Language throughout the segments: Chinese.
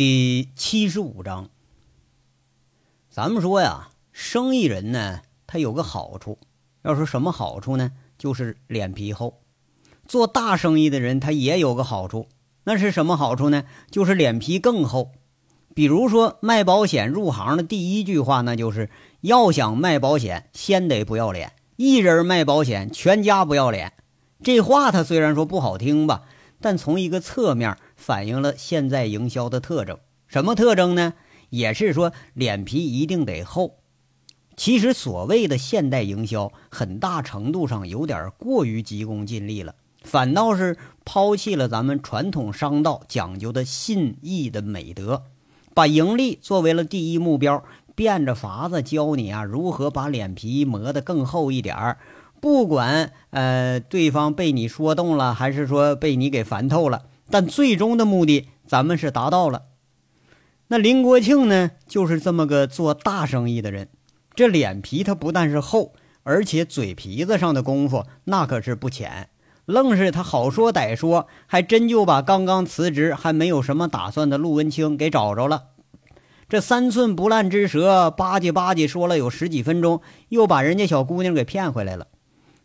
第七十五章，咱们说呀，生意人呢，他有个好处，要说什么好处呢？就是脸皮厚。做大生意的人，他也有个好处，那是什么好处呢？就是脸皮更厚。比如说卖保险入行的第一句话，那就是要想卖保险，先得不要脸。一人卖保险，全家不要脸。这话他虽然说不好听吧。但从一个侧面反映了现在营销的特征，什么特征呢？也是说脸皮一定得厚。其实所谓的现代营销，很大程度上有点过于急功近利了，反倒是抛弃了咱们传统商道讲究的信义的美德，把盈利作为了第一目标，变着法子教你啊如何把脸皮磨得更厚一点儿。不管呃对方被你说动了，还是说被你给烦透了，但最终的目的咱们是达到了。那林国庆呢，就是这么个做大生意的人，这脸皮他不但是厚，而且嘴皮子上的功夫那可是不浅，愣是他好说歹说，还真就把刚刚辞职还没有什么打算的陆文清给找着了。这三寸不烂之舌吧唧吧唧说了有十几分钟，又把人家小姑娘给骗回来了。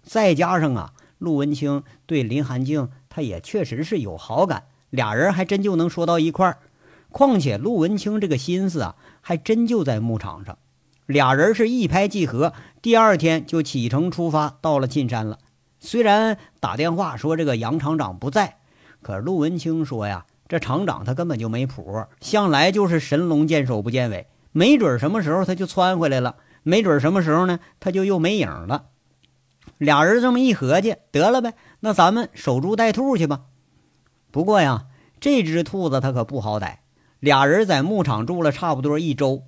再加上啊，陆文清对林寒静，他也确实是有好感，俩人还真就能说到一块儿。况且陆文清这个心思啊，还真就在牧场上，俩人是一拍即合，第二天就启程出发，到了进山了。虽然打电话说这个杨厂长不在，可陆文清说呀，这厂长他根本就没谱，向来就是神龙见首不见尾，没准什么时候他就窜回来了，没准什么时候呢，他就又没影了。俩人这么一合计，得了呗，那咱们守株待兔去吧。不过呀，这只兔子它可不好逮。俩人在牧场住了差不多一周，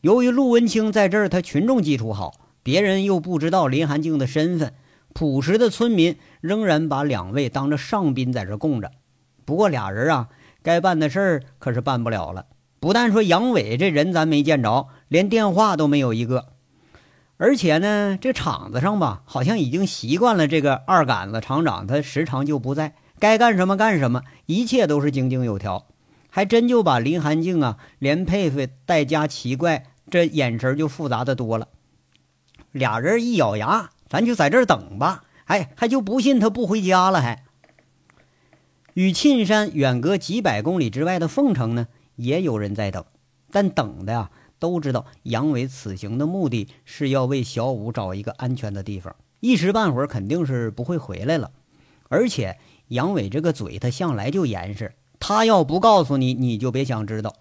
由于陆文清在这儿，他群众基础好，别人又不知道林寒静的身份，朴实的村民仍然把两位当着上宾在这供着。不过俩人啊，该办的事儿可是办不了了。不但说杨伟这人咱没见着，连电话都没有一个。而且呢，这厂子上吧，好像已经习惯了这个二杆子厂长，他时常就不在，该干什么干什么，一切都是井井有条，还真就把林寒静啊，连佩服带加奇怪，这眼神就复杂的多了。俩人一咬牙，咱就在这儿等吧，哎，还就不信他不回家了。还与沁山远隔几百公里之外的凤城呢，也有人在等，但等的呀。都知道杨伟此行的目的是要为小五找一个安全的地方，一时半会儿肯定是不会回来了。而且杨伟这个嘴，他向来就严实，他要不告诉你，你就别想知道。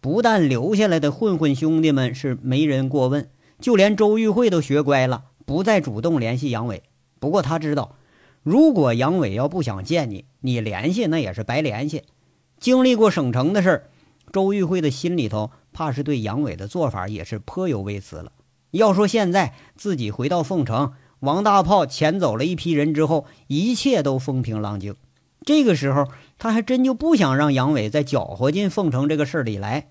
不但留下来的混混兄弟们是没人过问，就连周玉慧都学乖了，不再主动联系杨伟。不过他知道，如果杨伟要不想见你，你联系那也是白联系。经历过省城的事儿，周玉慧的心里头。怕是对杨伟的做法也是颇有微词了。要说现在自己回到凤城，王大炮遣走了一批人之后，一切都风平浪静。这个时候，他还真就不想让杨伟再搅和进凤城这个事儿里来。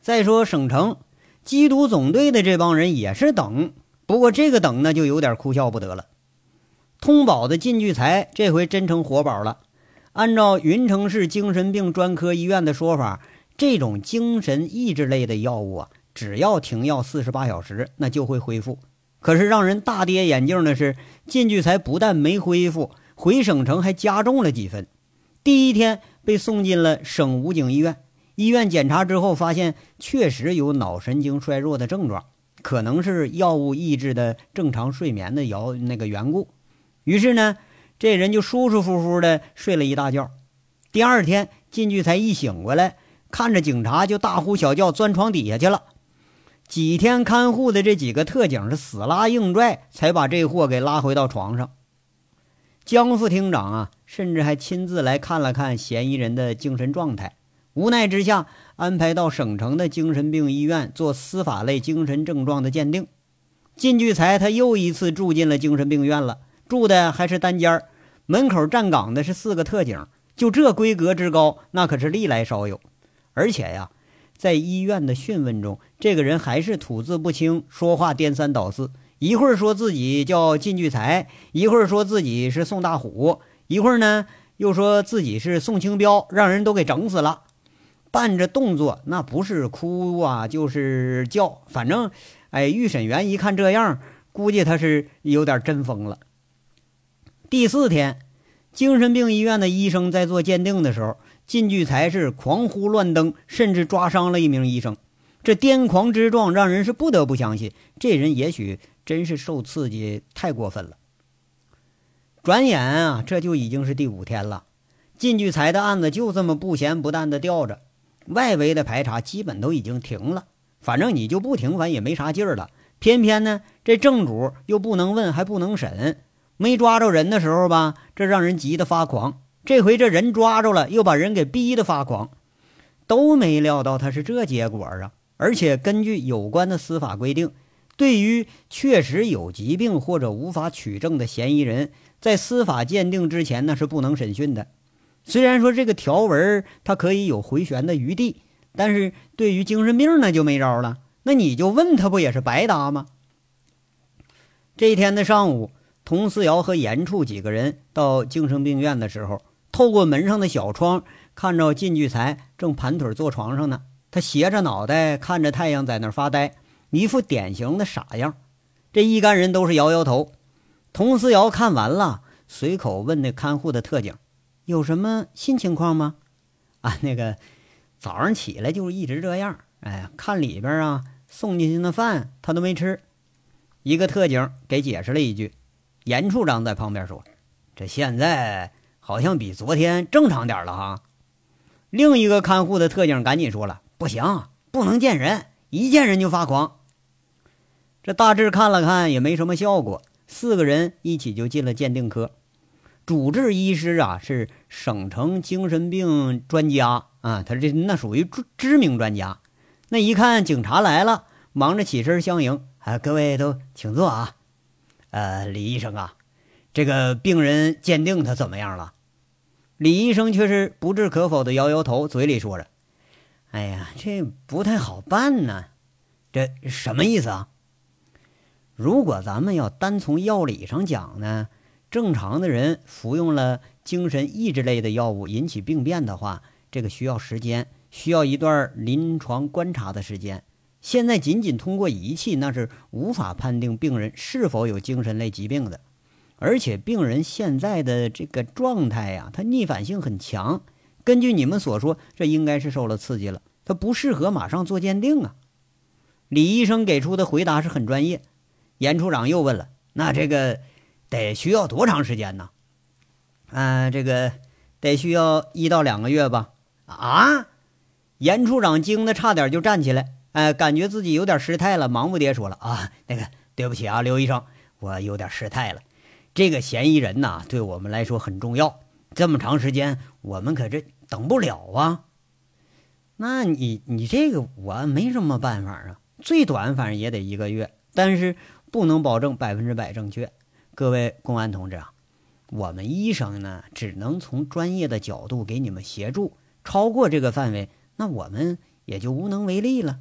再说省城缉毒总队的这帮人也是等，不过这个等呢就有点哭笑不得了。通宝的靳聚财这回真成活宝了。按照云城市精神病专科医院的说法。这种精神抑制类的药物啊，只要停药四十八小时，那就会恢复。可是让人大跌眼镜的是，靳聚才不但没恢复，回省城还加重了几分。第一天被送进了省武警医院，医院检查之后发现确实有脑神经衰弱的症状，可能是药物抑制的正常睡眠的摇那个缘故。于是呢，这人就舒舒服服的睡了一大觉。第二天，靳聚才一醒过来。看着警察就大呼小叫，钻床底下去了。几天看护的这几个特警是死拉硬拽，才把这货给拉回到床上。江副厅长啊，甚至还亲自来看了看嫌疑人的精神状态。无奈之下，安排到省城的精神病医院做司法类精神症状的鉴定。靳聚才他又一次住进了精神病院了，住的还是单间儿，门口站岗的是四个特警，就这规格之高，那可是历来少有。而且呀，在医院的讯问中，这个人还是吐字不清，说话颠三倒四，一会儿说自己叫靳聚财，一会儿说自己是宋大虎，一会儿呢又说自己是宋清标，让人都给整死了。伴着动作，那不是哭啊，就是叫，反正，哎，预审员一看这样，估计他是有点真疯了。第四天，精神病医院的医生在做鉴定的时候，靳聚才是狂呼乱蹬，甚至抓伤了一名医生。这癫狂之状让人是不得不相信，这人也许真是受刺激太过分了。转眼啊，这就已经是第五天了，靳聚才的案子就这么不咸不淡的吊着，外围的排查基本都已经停了。反正你就不停，反正也没啥劲儿了。偏偏呢，这正主又不能问，还不能审。没抓着人的时候吧，这让人急得发狂；这回这人抓着了，又把人给逼得发狂。都没料到他是这结果啊！而且根据有关的司法规定，对于确实有疾病或者无法取证的嫌疑人，在司法鉴定之前呢是不能审讯的。虽然说这个条文它可以有回旋的余地，但是对于精神病那就没招了。那你就问他不也是白搭吗？这一天的上午。佟思瑶和严处几个人到精神病院的时候，透过门上的小窗，看着靳聚财正盘腿坐床上呢。他斜着脑袋看着太阳，在那儿发呆，一副典型的傻样。这一干人都是摇摇头。佟思瑶看完了，随口问那看护的特警：“有什么新情况吗？”啊，那个早上起来就是一直这样。哎，看里边啊，送进去的饭他都没吃。一个特警给解释了一句。严处长在旁边说：“这现在好像比昨天正常点了哈。”另一个看护的特警赶紧说了：“不行，不能见人，一见人就发狂。”这大志看了看也没什么效果，四个人一起就进了鉴定科。主治医师啊是省城精神病专家啊，他这那属于知名专家。那一看警察来了，忙着起身相迎：“啊，各位都请坐啊。”呃，李医生啊，这个病人鉴定他怎么样了？李医生却是不置可否的摇摇头，嘴里说着：“哎呀，这不太好办呢。这什么意思啊？如果咱们要单从药理上讲呢，正常的人服用了精神抑制类的药物引起病变的话，这个需要时间，需要一段临床观察的时间。”现在仅仅通过仪器，那是无法判定病人是否有精神类疾病的。而且病人现在的这个状态呀，他逆反性很强。根据你们所说，这应该是受了刺激了，他不适合马上做鉴定啊。李医生给出的回答是很专业。严处长又问了：“那这个得需要多长时间呢？”“嗯，这个得需要一到两个月吧。”啊！严处长惊得差点就站起来。哎，感觉自己有点失态了，忙不迭说了啊，那个对不起啊，刘医生，我有点失态了。这个嫌疑人呐，对我们来说很重要，这么长时间我们可这等不了啊。那你你这个我没什么办法啊，最短反正也得一个月，但是不能保证百分之百正确。各位公安同志啊，我们医生呢，只能从专业的角度给你们协助，超过这个范围，那我们也就无能为力了。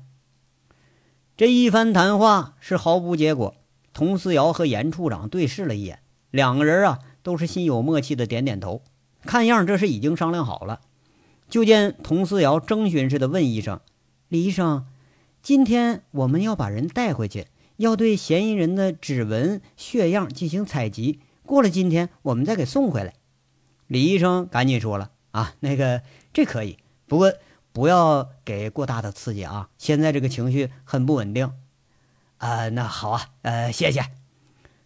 这一番谈话是毫无结果。佟思瑶和严处长对视了一眼，两个人啊都是心有默契的点点头，看样这是已经商量好了。就见佟思瑶征询似的问医生：“李医生，今天我们要把人带回去，要对嫌疑人的指纹、血样进行采集。过了今天，我们再给送回来。”李医生赶紧说了：“啊，那个这可以，不过……”不要给过大的刺激啊！现在这个情绪很不稳定，啊，那好啊，呃，谢谢。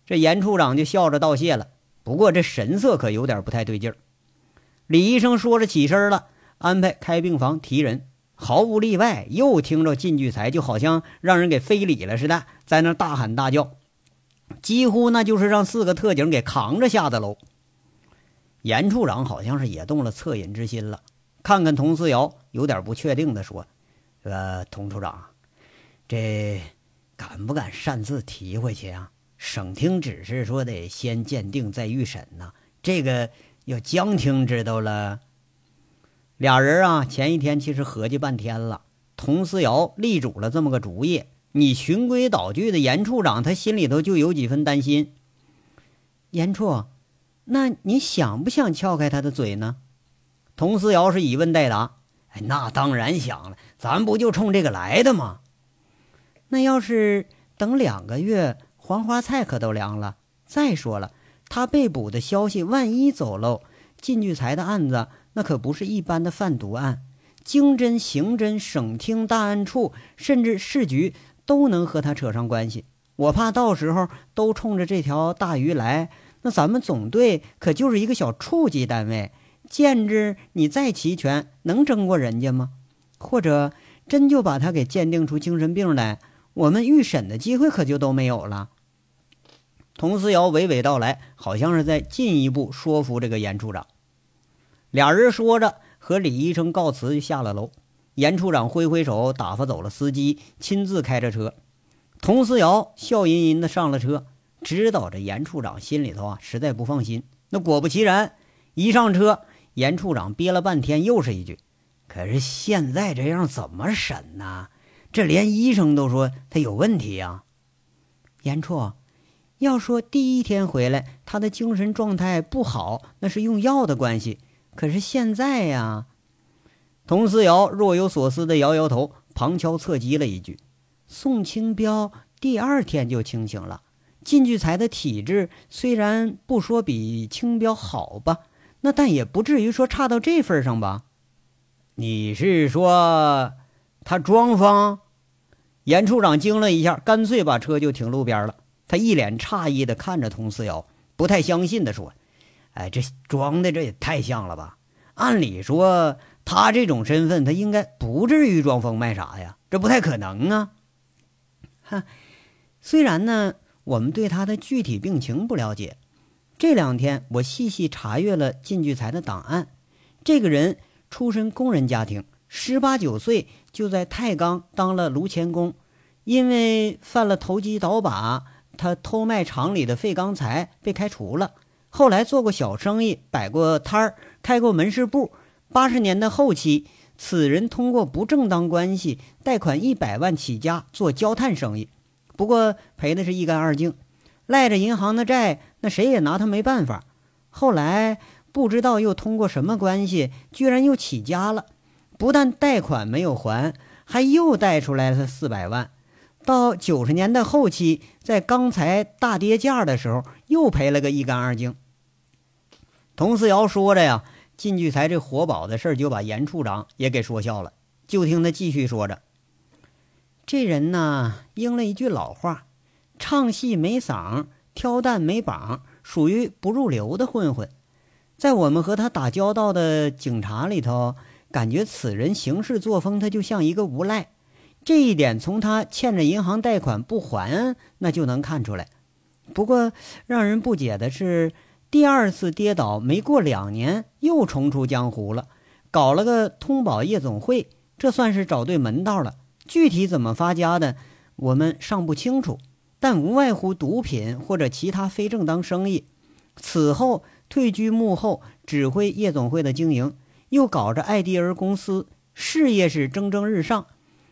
这严处长就笑着道谢了，不过这神色可有点不太对劲儿。李医生说着起身了，安排开病房提人，毫无例外，又听着靳聚才就好像让人给非礼了似的，在那大喊大叫，几乎那就是让四个特警给扛着下的楼。严处长好像是也动了恻隐之心了。看看佟思瑶，有点不确定的说：“这个佟处长，这敢不敢擅自提回去啊？省厅指示说得先鉴定再预审呢，这个要江厅知道了。”俩人啊，前一天其实合计半天了，佟思瑶立主了这么个主意。你循规蹈矩的严处长，他心里头就有几分担心。严处，那你想不想撬开他的嘴呢？佟思瑶是以问代答，哎，那当然想了，咱不就冲这个来的吗？那要是等两个月，黄花菜可都凉了。再说了，他被捕的消息万一走漏，靳聚财的案子那可不是一般的贩毒案，经侦、刑侦、省厅大案处，甚至市局都能和他扯上关系。我怕到时候都冲着这条大鱼来，那咱们总队可就是一个小处级单位。建制你再齐全，能争过人家吗？或者真就把他给鉴定出精神病来，我们预审的机会可就都没有了。佟思瑶娓娓道来，好像是在进一步说服这个严处长。俩人说着，和李医生告辞，就下了楼。严处长挥挥手，打发走了司机，亲自开着车。佟思瑶笑吟吟的上了车，知道这严处长心里头啊实在不放心。那果不其然，一上车。严处长憋了半天，又是一句：“可是现在这样怎么审呢？这连医生都说他有问题呀。”严处，要说第一天回来他的精神状态不好，那是用药的关系。可是现在呀，佟思瑶若有所思的摇摇头，旁敲侧击了一句：“宋清标第二天就清醒了。靳聚财的体质虽然不说比清标好吧。”那但也不至于说差到这份上吧？你是说他装疯？严处长惊了一下，干脆把车就停路边了。他一脸诧异的看着佟思瑶，不太相信的说：“哎，这装的这也太像了吧？按理说他这种身份，他应该不至于装疯卖傻呀，这不太可能啊。”哈，虽然呢，我们对他的具体病情不了解。这两天，我细细查阅了靳聚才的档案。这个人出身工人家庭，十八九岁就在太钢当了炉钳工。因为犯了投机倒把，他偷卖厂里的废钢材，被开除了。后来做过小生意，摆过摊儿，开过门市部。八十年代后期，此人通过不正当关系贷款一百万起家做焦炭生意，不过赔的是一干二净。赖着银行的债，那谁也拿他没办法。后来不知道又通过什么关系，居然又起家了。不但贷款没有还，还又贷出来了四百万。到九十年代后期，在钢材大跌价的时候，又赔了个一干二净。佟思瑶说着呀，靳聚才这活宝的事儿，就把严处长也给说笑了。就听他继续说着：“这人呢，应了一句老话。”唱戏没嗓，挑担没膀，属于不入流的混混。在我们和他打交道的警察里头，感觉此人行事作风，他就像一个无赖。这一点从他欠着银行贷款不还，那就能看出来。不过让人不解的是，第二次跌倒没过两年，又重出江湖了，搞了个通宝夜总会，这算是找对门道了。具体怎么发家的，我们尚不清楚。但无外乎毒品或者其他非正当生意。此后退居幕后，指挥夜总会的经营，又搞着艾迪尔公司，事业是蒸蒸日上。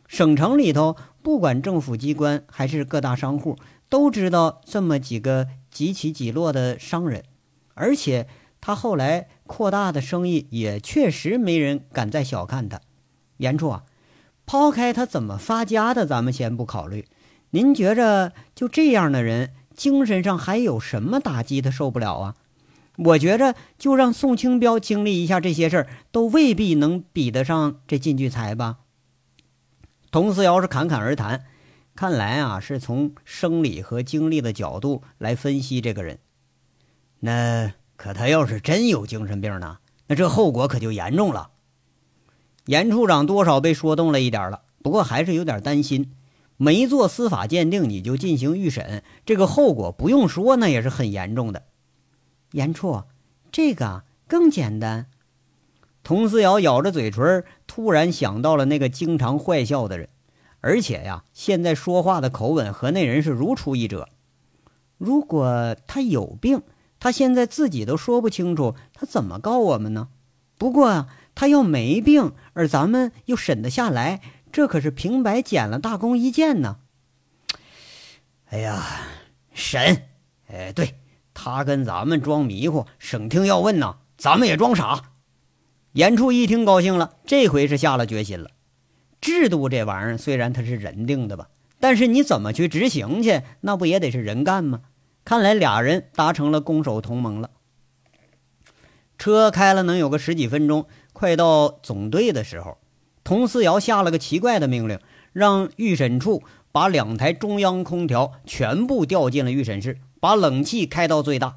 省城里头，不管政府机关还是各大商户，都知道这么几个几起几落的商人。而且他后来扩大的生意，也确实没人敢再小看他。严处啊，抛开他怎么发家的，咱们先不考虑。您觉着就这样的人，精神上还有什么打击他受不了啊？我觉着就让宋清标经历一下这些事儿，都未必能比得上这靳聚财吧。佟思瑶是侃侃而谈，看来啊是从生理和经历的角度来分析这个人。那可他要是真有精神病呢？那这后果可就严重了。严处长多少被说动了一点了，不过还是有点担心。没做司法鉴定，你就进行预审，这个后果不用说，那也是很严重的。严处，这个更简单。佟思瑶咬着嘴唇，突然想到了那个经常坏笑的人，而且呀，现在说话的口吻和那人是如出一辙。如果他有病，他现在自己都说不清楚，他怎么告我们呢？不过啊，他要没病，而咱们又审得下来。这可是平白捡了大功一件呢！哎呀，审，哎，对他跟咱们装迷糊，省厅要问呢，咱们也装傻。严处一听高兴了，这回是下了决心了。制度这玩意儿虽然它是人定的吧，但是你怎么去执行去，那不也得是人干吗？看来俩人达成了攻守同盟了。车开了能有个十几分钟，快到总队的时候，佟思瑶下了个奇怪的命令，让预审处把两台中央空调全部调进了预审室，把冷气开到最大。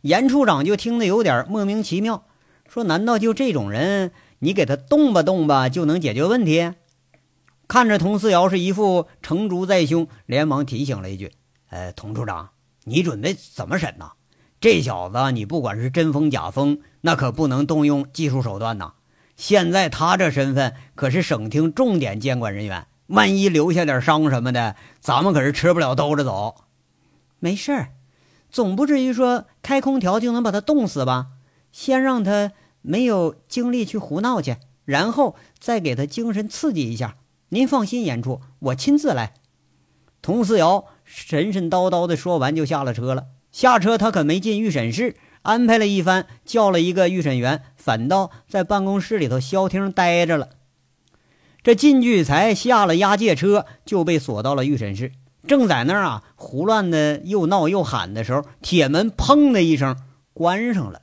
严处长就听得有点莫名其妙。说：“难道就这种人，你给他动吧动吧就能解决问题？”看着佟思瑶是一副成竹在胸，连忙提醒了一句：“呃，佟处长，你准备怎么审呢？这小子，你不管是真疯假疯，那可不能动用技术手段呐。现在他这身份可是省厅重点监管人员，万一留下点伤什么的，咱们可是吃不了兜着走。没事儿，总不至于说开空调就能把他冻死吧？先让他。”没有精力去胡闹去，然后再给他精神刺激一下。您放心，演出，我亲自来。佟四瑶神神叨叨的说完，就下了车了。下车，他可没进预审室，安排了一番，叫了一个预审员，反倒在办公室里头消停待着了。这靳聚才下了押解车，就被锁到了预审室。正在那儿啊，胡乱的又闹又喊的时候，铁门砰的一声关上了。